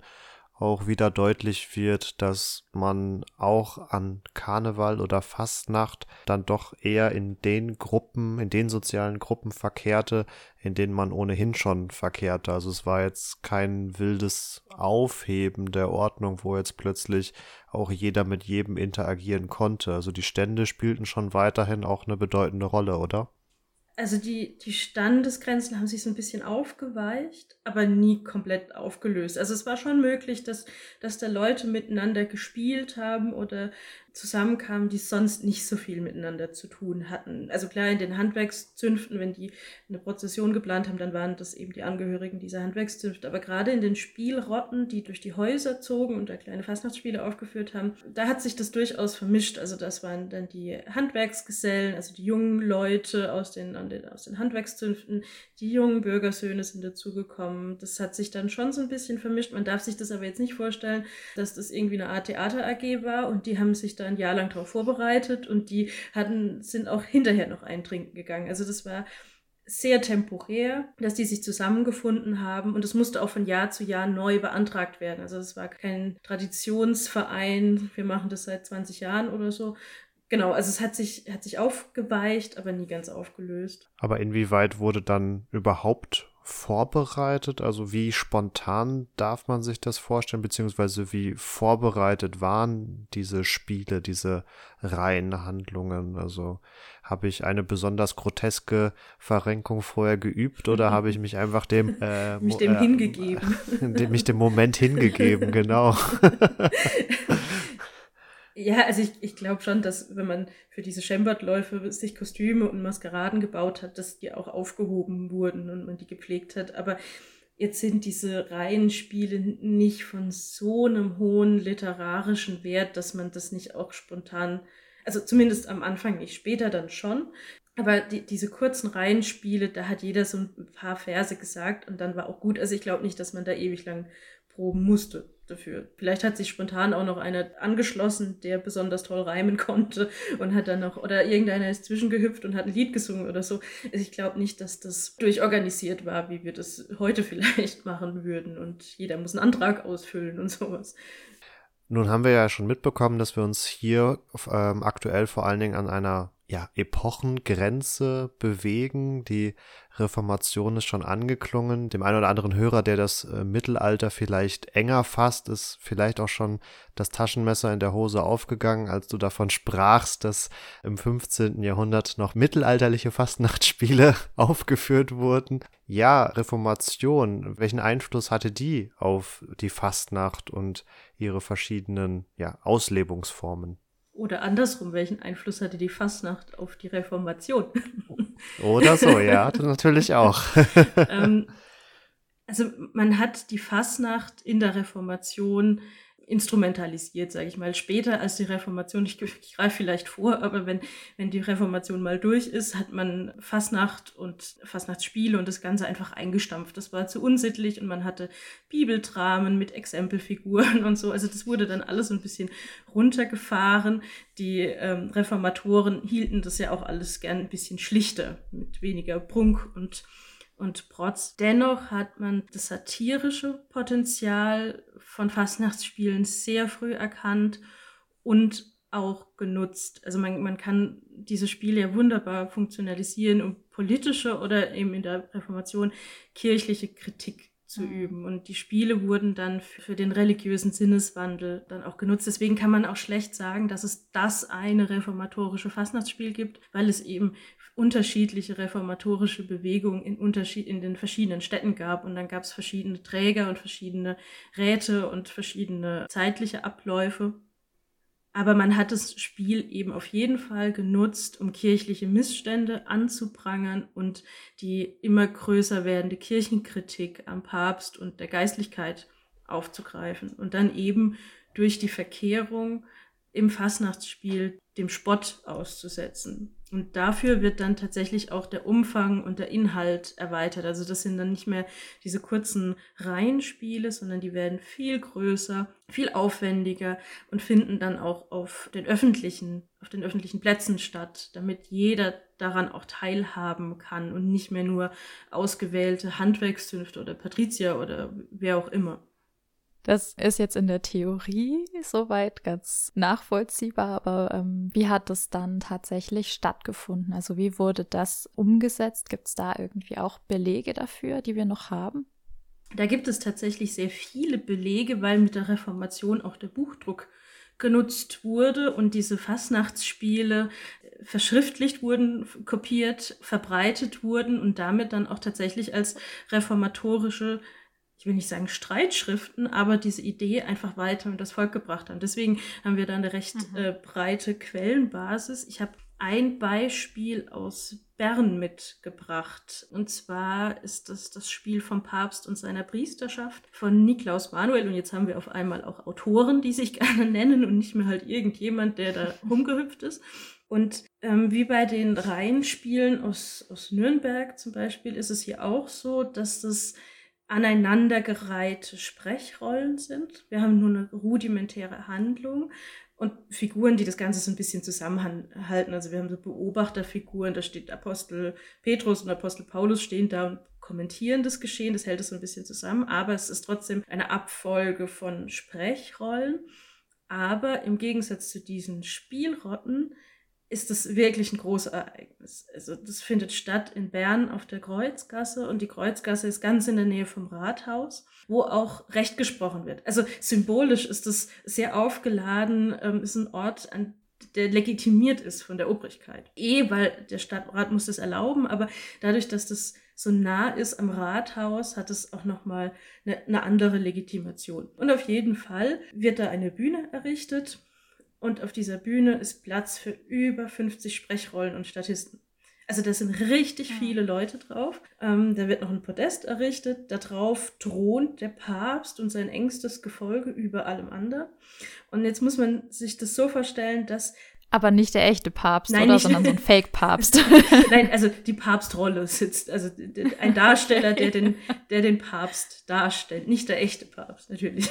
auch wieder deutlich wird, dass man auch an Karneval oder Fastnacht dann doch eher in den Gruppen, in den sozialen Gruppen verkehrte, in denen man ohnehin schon verkehrte. Also es war jetzt kein wildes Aufheben der Ordnung, wo jetzt plötzlich auch jeder mit jedem interagieren konnte. Also die Stände spielten schon weiterhin auch eine bedeutende Rolle, oder? Also die, die Standesgrenzen haben sich so ein bisschen aufgeweicht, aber nie komplett aufgelöst. Also es war schon möglich, dass, dass da Leute miteinander gespielt haben oder zusammenkamen, die sonst nicht so viel miteinander zu tun hatten. Also klar, in den Handwerkszünften, wenn die eine Prozession geplant haben, dann waren das eben die Angehörigen dieser Handwerkszünfte. Aber gerade in den Spielrotten, die durch die Häuser zogen und da kleine Fastnachtsspiele aufgeführt haben, da hat sich das durchaus vermischt. Also das waren dann die Handwerksgesellen, also die jungen Leute aus den, aus den Handwerkszünften, die jungen Bürgersöhne sind dazugekommen. Das hat sich dann schon so ein bisschen vermischt. Man darf sich das aber jetzt nicht vorstellen, dass das irgendwie eine Art Theater AG war und die haben sich ein Jahr lang darauf vorbereitet und die hatten, sind auch hinterher noch eintrinken gegangen. Also das war sehr temporär, dass die sich zusammengefunden haben und es musste auch von Jahr zu Jahr neu beantragt werden. Also es war kein Traditionsverein, wir machen das seit 20 Jahren oder so. Genau, also es hat sich, hat sich aufgeweicht, aber nie ganz aufgelöst. Aber inwieweit wurde dann überhaupt vorbereitet? Also wie spontan darf man sich das vorstellen, beziehungsweise wie vorbereitet waren diese Spiele, diese Reihenhandlungen? Also habe ich eine besonders groteske Verrenkung vorher geübt oder habe ich mich einfach dem, [laughs] äh, mich dem äh, hingegeben, [laughs] dem, mich dem Moment hingegeben, genau. [laughs] Ja, also ich, ich glaube schon, dass wenn man für diese Schembert-Läufe sich Kostüme und Maskeraden gebaut hat, dass die auch aufgehoben wurden und man die gepflegt hat. Aber jetzt sind diese Reihenspiele nicht von so einem hohen literarischen Wert, dass man das nicht auch spontan, also zumindest am Anfang nicht, später dann schon. Aber die, diese kurzen Reihenspiele, da hat jeder so ein paar Verse gesagt und dann war auch gut. Also ich glaube nicht, dass man da ewig lang proben musste dafür. Vielleicht hat sich spontan auch noch einer angeschlossen, der besonders toll reimen [laughs] konnte und hat dann noch, oder irgendeiner ist zwischengehüpft und hat ein Lied gesungen oder so. Also ich glaube nicht, dass das durchorganisiert war, wie wir das heute [laughs] vielleicht machen würden und jeder muss einen Antrag ausfüllen und sowas. Nun haben wir ja schon mitbekommen, dass wir uns hier ähm, aktuell vor allen Dingen an einer ja, Epochengrenze bewegen. Die Reformation ist schon angeklungen. Dem einen oder anderen Hörer, der das äh, Mittelalter vielleicht enger fasst, ist vielleicht auch schon das Taschenmesser in der Hose aufgegangen, als du davon sprachst, dass im 15. Jahrhundert noch mittelalterliche Fastnachtsspiele [laughs] aufgeführt wurden. Ja, Reformation, welchen Einfluss hatte die auf die Fastnacht und ihre verschiedenen ja, Auslebungsformen? Oder andersrum, welchen Einfluss hatte die Fastnacht auf die Reformation? [laughs] Oder so, ja, natürlich auch. [laughs] ähm, also man hat die Fastnacht in der Reformation instrumentalisiert, sage ich mal. Später als die Reformation, ich, ich greife vielleicht vor, aber wenn, wenn die Reformation mal durch ist, hat man Fasnacht und Fasnachtsspiele und das Ganze einfach eingestampft. Das war zu unsittlich und man hatte Bibeldramen mit Exempelfiguren [laughs] und so. Also das wurde dann alles ein bisschen runtergefahren. Die ähm, Reformatoren hielten das ja auch alles gern ein bisschen schlichter, mit weniger Prunk und und Protz. Dennoch hat man das satirische Potenzial von Fastnachtsspielen sehr früh erkannt und auch genutzt. Also man, man kann diese Spiele ja wunderbar funktionalisieren, um politische oder eben in der Reformation kirchliche Kritik zu mhm. üben. Und die Spiele wurden dann für den religiösen Sinneswandel dann auch genutzt. Deswegen kann man auch schlecht sagen, dass es das eine reformatorische Fastnachtsspiel gibt, weil es eben unterschiedliche reformatorische Bewegungen in, Unterschied in den verschiedenen Städten gab. Und dann gab es verschiedene Träger und verschiedene Räte und verschiedene zeitliche Abläufe. Aber man hat das Spiel eben auf jeden Fall genutzt, um kirchliche Missstände anzuprangern und die immer größer werdende Kirchenkritik am Papst und der Geistlichkeit aufzugreifen und dann eben durch die Verkehrung im Fastnachtsspiel dem Spott auszusetzen. Und dafür wird dann tatsächlich auch der Umfang und der Inhalt erweitert. Also das sind dann nicht mehr diese kurzen Reihenspiele, sondern die werden viel größer, viel aufwendiger und finden dann auch auf den öffentlichen, auf den öffentlichen Plätzen statt, damit jeder daran auch teilhaben kann und nicht mehr nur ausgewählte Handwerkszünfte oder Patrizier oder wer auch immer. Das ist jetzt in der Theorie soweit ganz nachvollziehbar, aber ähm, wie hat das dann tatsächlich stattgefunden? Also wie wurde das umgesetzt? Gibt es da irgendwie auch Belege dafür, die wir noch haben? Da gibt es tatsächlich sehr viele Belege, weil mit der Reformation auch der Buchdruck genutzt wurde und diese Fastnachtsspiele verschriftlicht wurden, kopiert, verbreitet wurden und damit dann auch tatsächlich als reformatorische ich ich will nicht sagen Streitschriften, aber diese Idee einfach weiter und das Volk gebracht haben. Deswegen haben wir da eine recht mhm. äh, breite Quellenbasis. Ich habe ein Beispiel aus Bern mitgebracht. Und zwar ist das das Spiel vom Papst und seiner Priesterschaft von Niklaus Manuel. Und jetzt haben wir auf einmal auch Autoren, die sich [laughs] gerne nennen und nicht mehr halt irgendjemand, der da [laughs] rumgehüpft ist. Und ähm, wie bei den Reihenspielen aus, aus Nürnberg zum Beispiel ist es hier auch so, dass das aneinandergereihte Sprechrollen sind. Wir haben nur eine rudimentäre Handlung und Figuren, die das Ganze so ein bisschen zusammenhalten. Also wir haben so Beobachterfiguren, da steht Apostel Petrus und Apostel Paulus stehen da und kommentieren das Geschehen, das hält es so ein bisschen zusammen, aber es ist trotzdem eine Abfolge von Sprechrollen. Aber im Gegensatz zu diesen Spielrotten ist es wirklich ein großes Ereignis. Also das findet statt in Bern auf der Kreuzgasse und die Kreuzgasse ist ganz in der Nähe vom Rathaus, wo auch Recht gesprochen wird. Also symbolisch ist es sehr aufgeladen, ähm, ist ein Ort, an der legitimiert ist von der Obrigkeit. Eh, weil der Stadtrat muss das erlauben, aber dadurch, dass das so nah ist am Rathaus, hat es auch nochmal eine, eine andere Legitimation. Und auf jeden Fall wird da eine Bühne errichtet und auf dieser Bühne ist Platz für über 50 Sprechrollen und Statisten. Also da sind richtig viele Leute drauf. Ähm, da wird noch ein Podest errichtet. Da drauf thront der Papst und sein engstes Gefolge über allem anderen. Und jetzt muss man sich das so vorstellen, dass aber nicht der echte Papst, Nein, oder? Sondern so ein Fake-Papst. [laughs] Nein, also die Papstrolle sitzt. Also ein Darsteller, der den, der den Papst darstellt. Nicht der echte Papst, natürlich.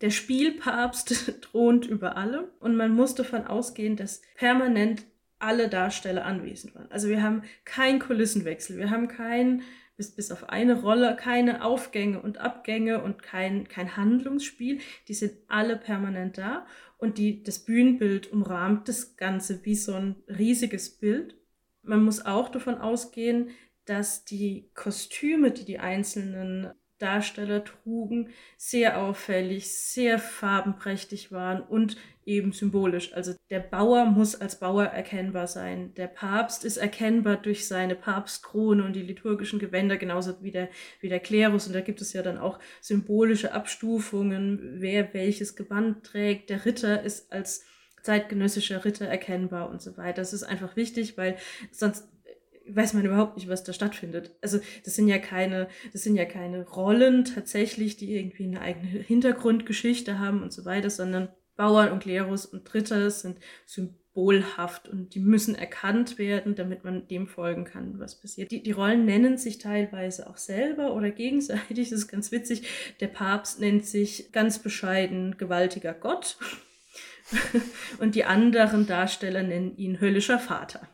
Der Spielpapst thront über allem. Und man muss davon ausgehen, dass permanent alle Darsteller anwesend waren. Also wir haben keinen Kulissenwechsel. Wir haben keinen bis, bis auf eine Rolle keine Aufgänge und Abgänge und kein, kein Handlungsspiel. Die sind alle permanent da und die, das Bühnenbild umrahmt das Ganze wie so ein riesiges Bild. Man muss auch davon ausgehen, dass die Kostüme, die die einzelnen Darsteller trugen, sehr auffällig, sehr farbenprächtig waren und eben symbolisch. Also der Bauer muss als Bauer erkennbar sein. Der Papst ist erkennbar durch seine Papstkrone und die liturgischen Gewänder, genauso wie der, wie der Klerus. Und da gibt es ja dann auch symbolische Abstufungen, wer welches Gewand trägt. Der Ritter ist als zeitgenössischer Ritter erkennbar und so weiter. Das ist einfach wichtig, weil sonst weiß man überhaupt nicht, was da stattfindet. Also das sind ja keine, das sind ja keine Rollen tatsächlich, die irgendwie eine eigene Hintergrundgeschichte haben und so weiter, sondern Bauern und Klerus und Ritter sind symbolhaft und die müssen erkannt werden, damit man dem folgen kann, was passiert. Die, die Rollen nennen sich teilweise auch selber oder gegenseitig, das ist ganz witzig. Der Papst nennt sich ganz bescheiden gewaltiger Gott [laughs] und die anderen Darsteller nennen ihn höllischer Vater.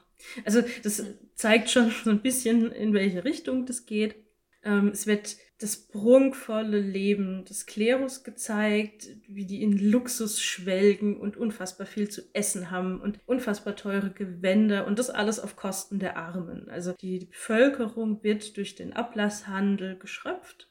Also das zeigt schon so ein bisschen, in welche Richtung das geht. Ähm, es wird das prunkvolle Leben des Klerus gezeigt, wie die in Luxus schwelgen und unfassbar viel zu essen haben und unfassbar teure Gewänder und das alles auf Kosten der Armen. Also die Bevölkerung wird durch den Ablasshandel geschröpft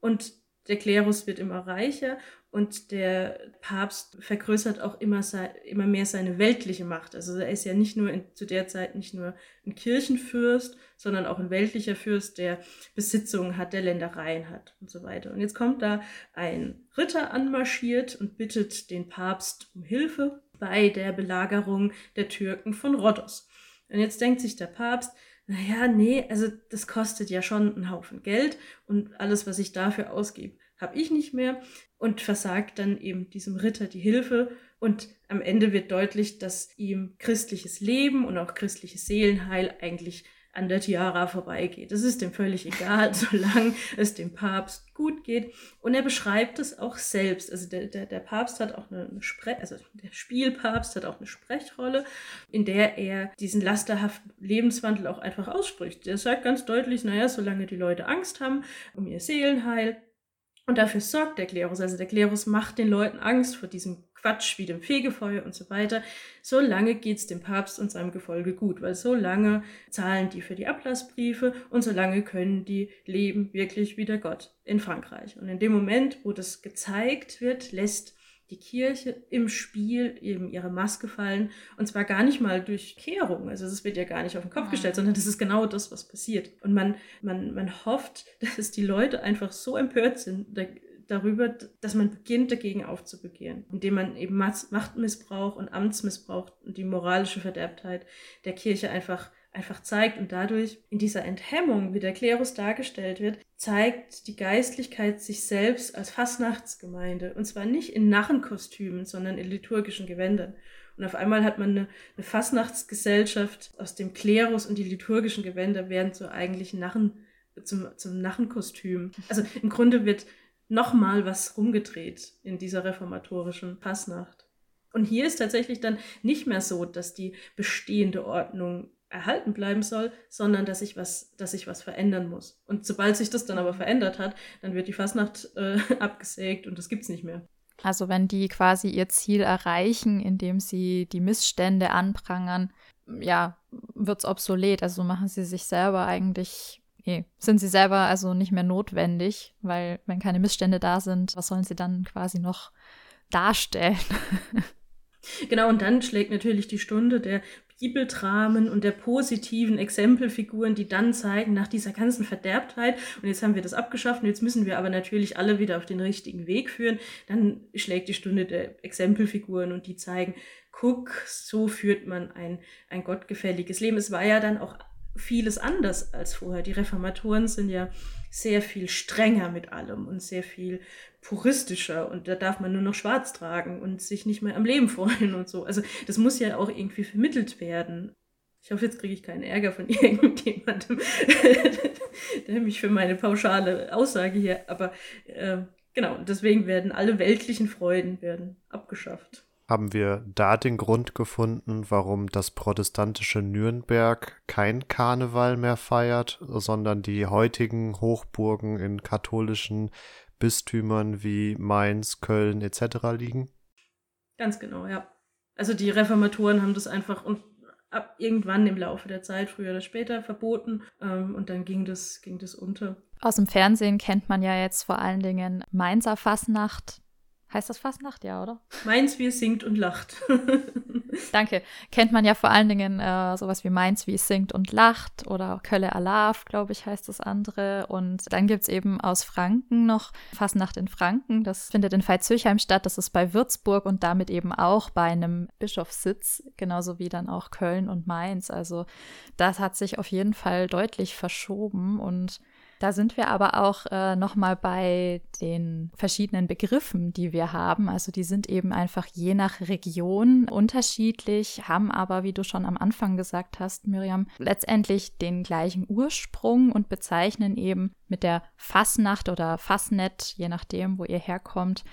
und der Klerus wird immer reicher und der Papst vergrößert auch immer, immer mehr seine weltliche Macht. Also er ist ja nicht nur in, zu der Zeit nicht nur ein Kirchenfürst, sondern auch ein weltlicher Fürst, der Besitzungen hat, der Ländereien hat und so weiter. Und jetzt kommt da ein Ritter anmarschiert und bittet den Papst um Hilfe bei der Belagerung der Türken von Rhodos. Und jetzt denkt sich der Papst, naja, nee, also das kostet ja schon einen Haufen Geld und alles, was ich dafür ausgebe, habe ich nicht mehr und versagt dann eben diesem Ritter die Hilfe. Und am Ende wird deutlich, dass ihm christliches Leben und auch christliches Seelenheil eigentlich an der Tiara vorbeigeht. Das ist ihm völlig egal, [laughs] solange es dem Papst gut geht. Und er beschreibt es auch selbst. Also der, der, der Papst hat auch eine, Sprech, also der Spielpapst hat auch eine Sprechrolle, in der er diesen lasterhaften Lebenswandel auch einfach ausspricht. Er sagt ganz deutlich, naja, solange die Leute Angst haben um ihr Seelenheil, und dafür sorgt der Klerus. Also der Klerus macht den Leuten Angst vor diesem Quatsch wie dem Fegefeuer und so weiter. So lange geht's dem Papst und seinem Gefolge gut, weil so lange zahlen die für die Ablassbriefe und so lange können die leben wirklich wie der Gott in Frankreich. Und in dem Moment, wo das gezeigt wird, lässt die Kirche im Spiel eben ihre Maske fallen. Und zwar gar nicht mal durch Kehrung. Also es wird ja gar nicht auf den Kopf gestellt, sondern das ist genau das, was passiert. Und man, man, man hofft, [laughs] dass die Leute einfach so empört sind darüber, dass man beginnt, dagegen aufzubegehren, indem man eben Machtmissbrauch und Amtsmissbrauch und die moralische Verderbtheit der Kirche einfach einfach zeigt und dadurch in dieser Enthemmung, wie der Klerus dargestellt wird, zeigt die Geistlichkeit sich selbst als Fastnachtsgemeinde und zwar nicht in Narrenkostümen, sondern in liturgischen Gewändern. Und auf einmal hat man eine, eine Fastnachtsgesellschaft aus dem Klerus und die liturgischen Gewänder werden zur eigentlichen Narren, zum, zum Narrenkostüm. Also im Grunde wird nochmal was rumgedreht in dieser reformatorischen Fastnacht. Und hier ist tatsächlich dann nicht mehr so, dass die bestehende Ordnung erhalten bleiben soll, sondern dass sich was, dass sich was verändern muss. Und sobald sich das dann aber verändert hat, dann wird die Fastnacht äh, [laughs] abgesägt und das gibt's nicht mehr. Also wenn die quasi ihr Ziel erreichen, indem sie die Missstände anprangern, ja, wird's obsolet. Also machen sie sich selber eigentlich, nee, sind sie selber also nicht mehr notwendig, weil wenn keine Missstände da sind, was sollen sie dann quasi noch darstellen? [laughs] Genau, und dann schlägt natürlich die Stunde der Bibeldramen und der positiven Exempelfiguren, die dann zeigen, nach dieser ganzen Verderbtheit, und jetzt haben wir das abgeschafft, und jetzt müssen wir aber natürlich alle wieder auf den richtigen Weg führen, dann schlägt die Stunde der Exempelfiguren und die zeigen, guck, so führt man ein, ein gottgefälliges Leben. Es war ja dann auch vieles anders als vorher. Die Reformatoren sind ja sehr viel strenger mit allem und sehr viel puristischer und da darf man nur noch schwarz tragen und sich nicht mehr am Leben freuen und so. Also das muss ja auch irgendwie vermittelt werden. Ich hoffe, jetzt kriege ich keinen Ärger von [laughs] irgendjemandem, [laughs] der mich für meine pauschale Aussage hier, aber äh, genau, deswegen werden alle weltlichen Freuden werden abgeschafft haben wir da den Grund gefunden, warum das protestantische Nürnberg kein Karneval mehr feiert, sondern die heutigen Hochburgen in katholischen Bistümern wie Mainz, Köln etc. liegen? Ganz genau, ja. Also die Reformatoren haben das einfach und ab irgendwann im Laufe der Zeit, früher oder später, verboten ähm, und dann ging das, ging das unter. Aus dem Fernsehen kennt man ja jetzt vor allen Dingen Mainzer Fasnacht, Heißt das Fastnacht, ja, oder? Mainz, wie es singt und lacht. [laughs] [laughs] Danke. Kennt man ja vor allen Dingen äh, sowas wie Mainz, wie singt und lacht oder Kölle Alarv, glaube ich, heißt das andere. Und dann gibt es eben aus Franken noch Fastnacht in Franken. Das findet in Veitshöchheim statt. Das ist bei Würzburg und damit eben auch bei einem Bischofssitz, genauso wie dann auch Köln und Mainz. Also das hat sich auf jeden Fall deutlich verschoben und da sind wir aber auch äh, nochmal bei den verschiedenen Begriffen, die wir haben. Also die sind eben einfach je nach Region unterschiedlich, haben aber, wie du schon am Anfang gesagt hast, Miriam, letztendlich den gleichen Ursprung und bezeichnen eben mit der Fassnacht oder Fassnet, je nachdem, wo ihr herkommt,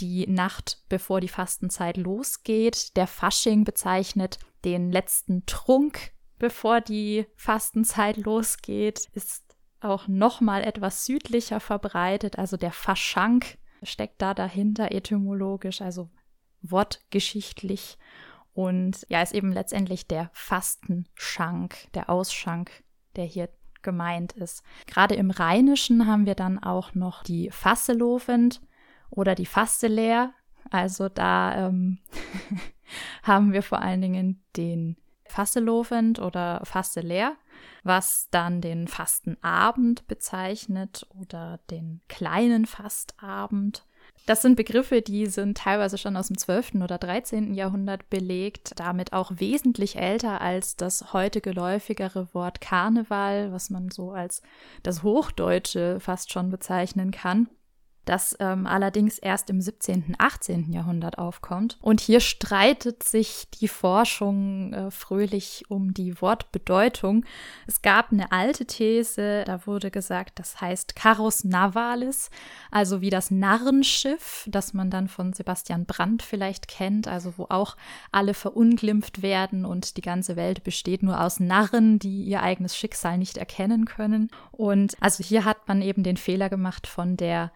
die Nacht, bevor die Fastenzeit losgeht. Der Fasching bezeichnet den letzten Trunk, bevor die Fastenzeit losgeht, ist auch noch mal etwas südlicher verbreitet, also der Faschank steckt da dahinter etymologisch, also wortgeschichtlich und ja, ist eben letztendlich der Fastenschank, der Ausschank, der hier gemeint ist. Gerade im Rheinischen haben wir dann auch noch die Fasselovend oder die Fasteleer. Also da ähm, [laughs] haben wir vor allen Dingen den Fasselovend oder Fasteleer was dann den Fastenabend bezeichnet oder den kleinen Fastabend. Das sind Begriffe, die sind teilweise schon aus dem 12. oder 13. Jahrhundert belegt, damit auch wesentlich älter als das heute geläufigere Wort Karneval, was man so als das Hochdeutsche fast schon bezeichnen kann das ähm, allerdings erst im 17., 18. Jahrhundert aufkommt. Und hier streitet sich die Forschung äh, fröhlich um die Wortbedeutung. Es gab eine alte These, da wurde gesagt, das heißt Carus Navalis, also wie das Narrenschiff, das man dann von Sebastian Brandt vielleicht kennt, also wo auch alle verunglimpft werden und die ganze Welt besteht nur aus Narren, die ihr eigenes Schicksal nicht erkennen können. Und also hier hat man eben den Fehler gemacht von der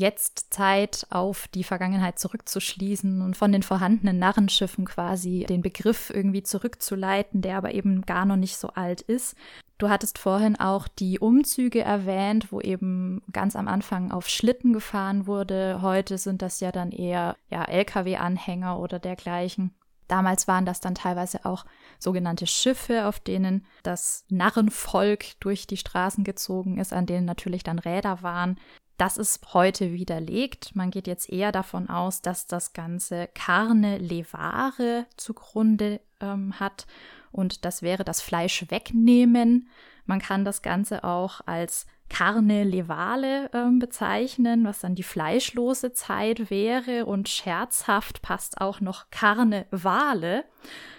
Jetztzeit auf die Vergangenheit zurückzuschließen und von den vorhandenen Narrenschiffen quasi den Begriff irgendwie zurückzuleiten, der aber eben gar noch nicht so alt ist. Du hattest vorhin auch die Umzüge erwähnt, wo eben ganz am Anfang auf Schlitten gefahren wurde. Heute sind das ja dann eher ja, Lkw-Anhänger oder dergleichen. Damals waren das dann teilweise auch sogenannte Schiffe, auf denen das Narrenvolk durch die Straßen gezogen ist, an denen natürlich dann Räder waren. Das ist heute widerlegt. Man geht jetzt eher davon aus, dass das Ganze Carne Levare zugrunde ähm, hat und das wäre das Fleisch wegnehmen. Man kann das Ganze auch als Carne Levale äh, bezeichnen, was dann die fleischlose Zeit wäre und scherzhaft passt auch noch Carne Wale,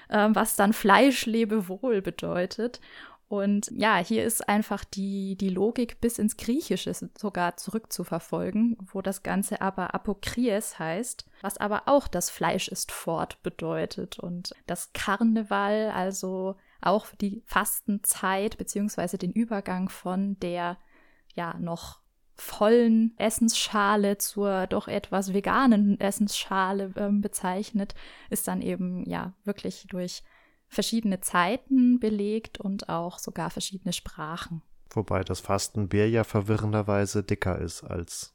äh, was dann Fleischlebewohl bedeutet. Und ja, hier ist einfach die, die Logik bis ins Griechische sogar zurückzuverfolgen, wo das Ganze aber Apokries heißt, was aber auch das Fleisch ist fort bedeutet. Und das Karneval, also auch die Fastenzeit beziehungsweise den Übergang von der ja noch vollen Essensschale zur doch etwas veganen Essensschale äh, bezeichnet, ist dann eben ja wirklich durch verschiedene Zeiten belegt und auch sogar verschiedene Sprachen. Wobei das Fastenbier ja verwirrenderweise dicker ist als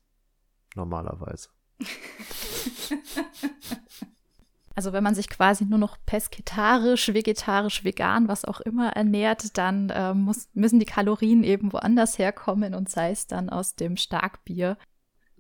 normalerweise. [laughs] Also wenn man sich quasi nur noch pesketarisch, vegetarisch, vegan, was auch immer ernährt, dann äh, muss, müssen die Kalorien eben woanders herkommen und sei es dann aus dem Starkbier.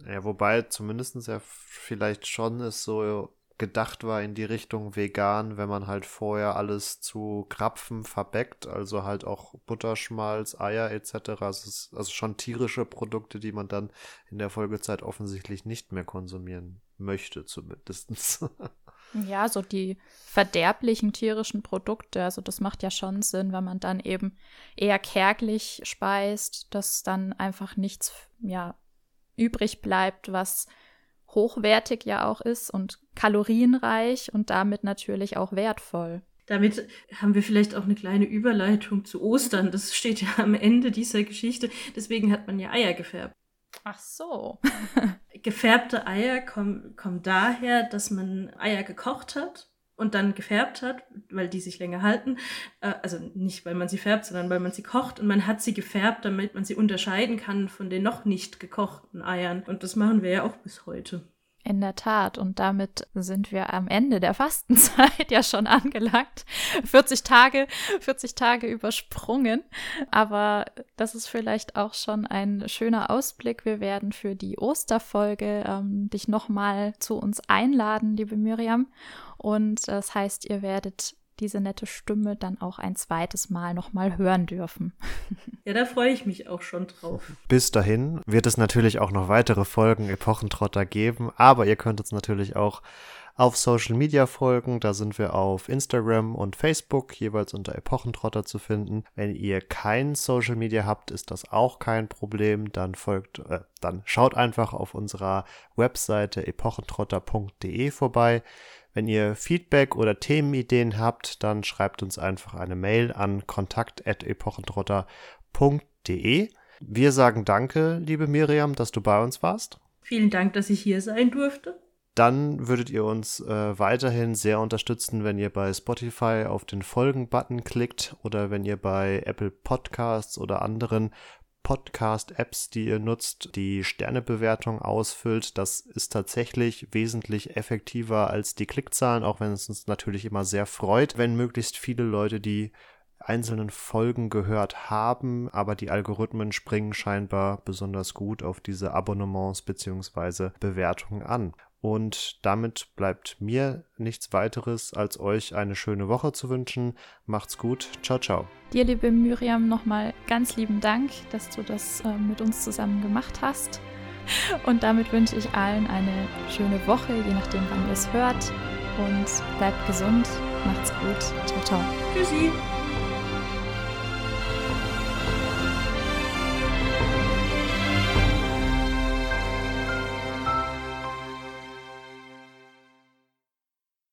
Ja, wobei zumindest ja vielleicht schon ist so gedacht war in die Richtung vegan, wenn man halt vorher alles zu Krapfen verbeckt, also halt auch Butterschmalz, Eier etc. Also, also schon tierische Produkte, die man dann in der Folgezeit offensichtlich nicht mehr konsumieren möchte, zumindest. [laughs] Ja, so die verderblichen tierischen Produkte, also das macht ja schon Sinn, wenn man dann eben eher kärglich speist, dass dann einfach nichts ja übrig bleibt, was hochwertig ja auch ist und kalorienreich und damit natürlich auch wertvoll. Damit haben wir vielleicht auch eine kleine Überleitung zu Ostern. Das steht ja am Ende dieser Geschichte. Deswegen hat man ja Eier gefärbt. Ach so. Gefärbte Eier kommen, kommen daher, dass man Eier gekocht hat und dann gefärbt hat, weil die sich länger halten. Äh, also nicht, weil man sie färbt, sondern weil man sie kocht. Und man hat sie gefärbt, damit man sie unterscheiden kann von den noch nicht gekochten Eiern. Und das machen wir ja auch bis heute. In der Tat. Und damit sind wir am Ende der Fastenzeit [laughs] ja schon angelangt. 40 Tage, 40 Tage übersprungen. Aber das ist vielleicht auch schon ein schöner Ausblick. Wir werden für die Osterfolge ähm, dich nochmal zu uns einladen, liebe Miriam. Und das heißt, ihr werdet diese nette Stimme dann auch ein zweites Mal nochmal hören dürfen. [laughs] Ja, da freue ich mich auch schon drauf. Bis dahin wird es natürlich auch noch weitere Folgen Epochentrotter geben, aber ihr könnt uns natürlich auch auf Social Media folgen. Da sind wir auf Instagram und Facebook jeweils unter Epochentrotter zu finden. Wenn ihr kein Social Media habt, ist das auch kein Problem. Dann folgt, äh, dann schaut einfach auf unserer Webseite epochentrotter.de vorbei. Wenn ihr Feedback oder Themenideen habt, dann schreibt uns einfach eine Mail an kontakt.epochentrotter.de. Wir sagen danke, liebe Miriam, dass du bei uns warst. Vielen Dank, dass ich hier sein durfte. Dann würdet ihr uns äh, weiterhin sehr unterstützen, wenn ihr bei Spotify auf den Folgen-Button klickt oder wenn ihr bei Apple Podcasts oder anderen Podcast-Apps, die ihr nutzt, die Sternebewertung ausfüllt. Das ist tatsächlich wesentlich effektiver als die Klickzahlen, auch wenn es uns natürlich immer sehr freut, wenn möglichst viele Leute die einzelnen Folgen gehört haben, aber die Algorithmen springen scheinbar besonders gut auf diese Abonnements bzw. Bewertungen an. Und damit bleibt mir nichts weiteres, als euch eine schöne Woche zu wünschen. Macht's gut. Ciao, ciao. Dir, liebe Miriam, nochmal ganz lieben Dank, dass du das äh, mit uns zusammen gemacht hast. Und damit wünsche ich allen eine schöne Woche, je nachdem, wann ihr es hört. Und bleibt gesund. Macht's gut. Ciao, ciao. Tschüssi.